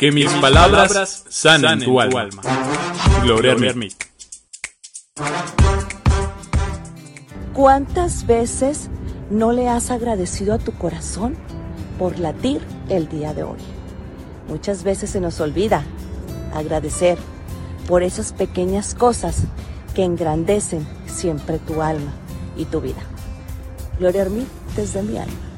Que mis palabras sanen tu alma. Gloria Hermit. ¿Cuántas veces no le has agradecido a tu corazón por latir el día de hoy? Muchas veces se nos olvida agradecer por esas pequeñas cosas que engrandecen siempre tu alma y tu vida. Gloria a Hermit desde mi alma.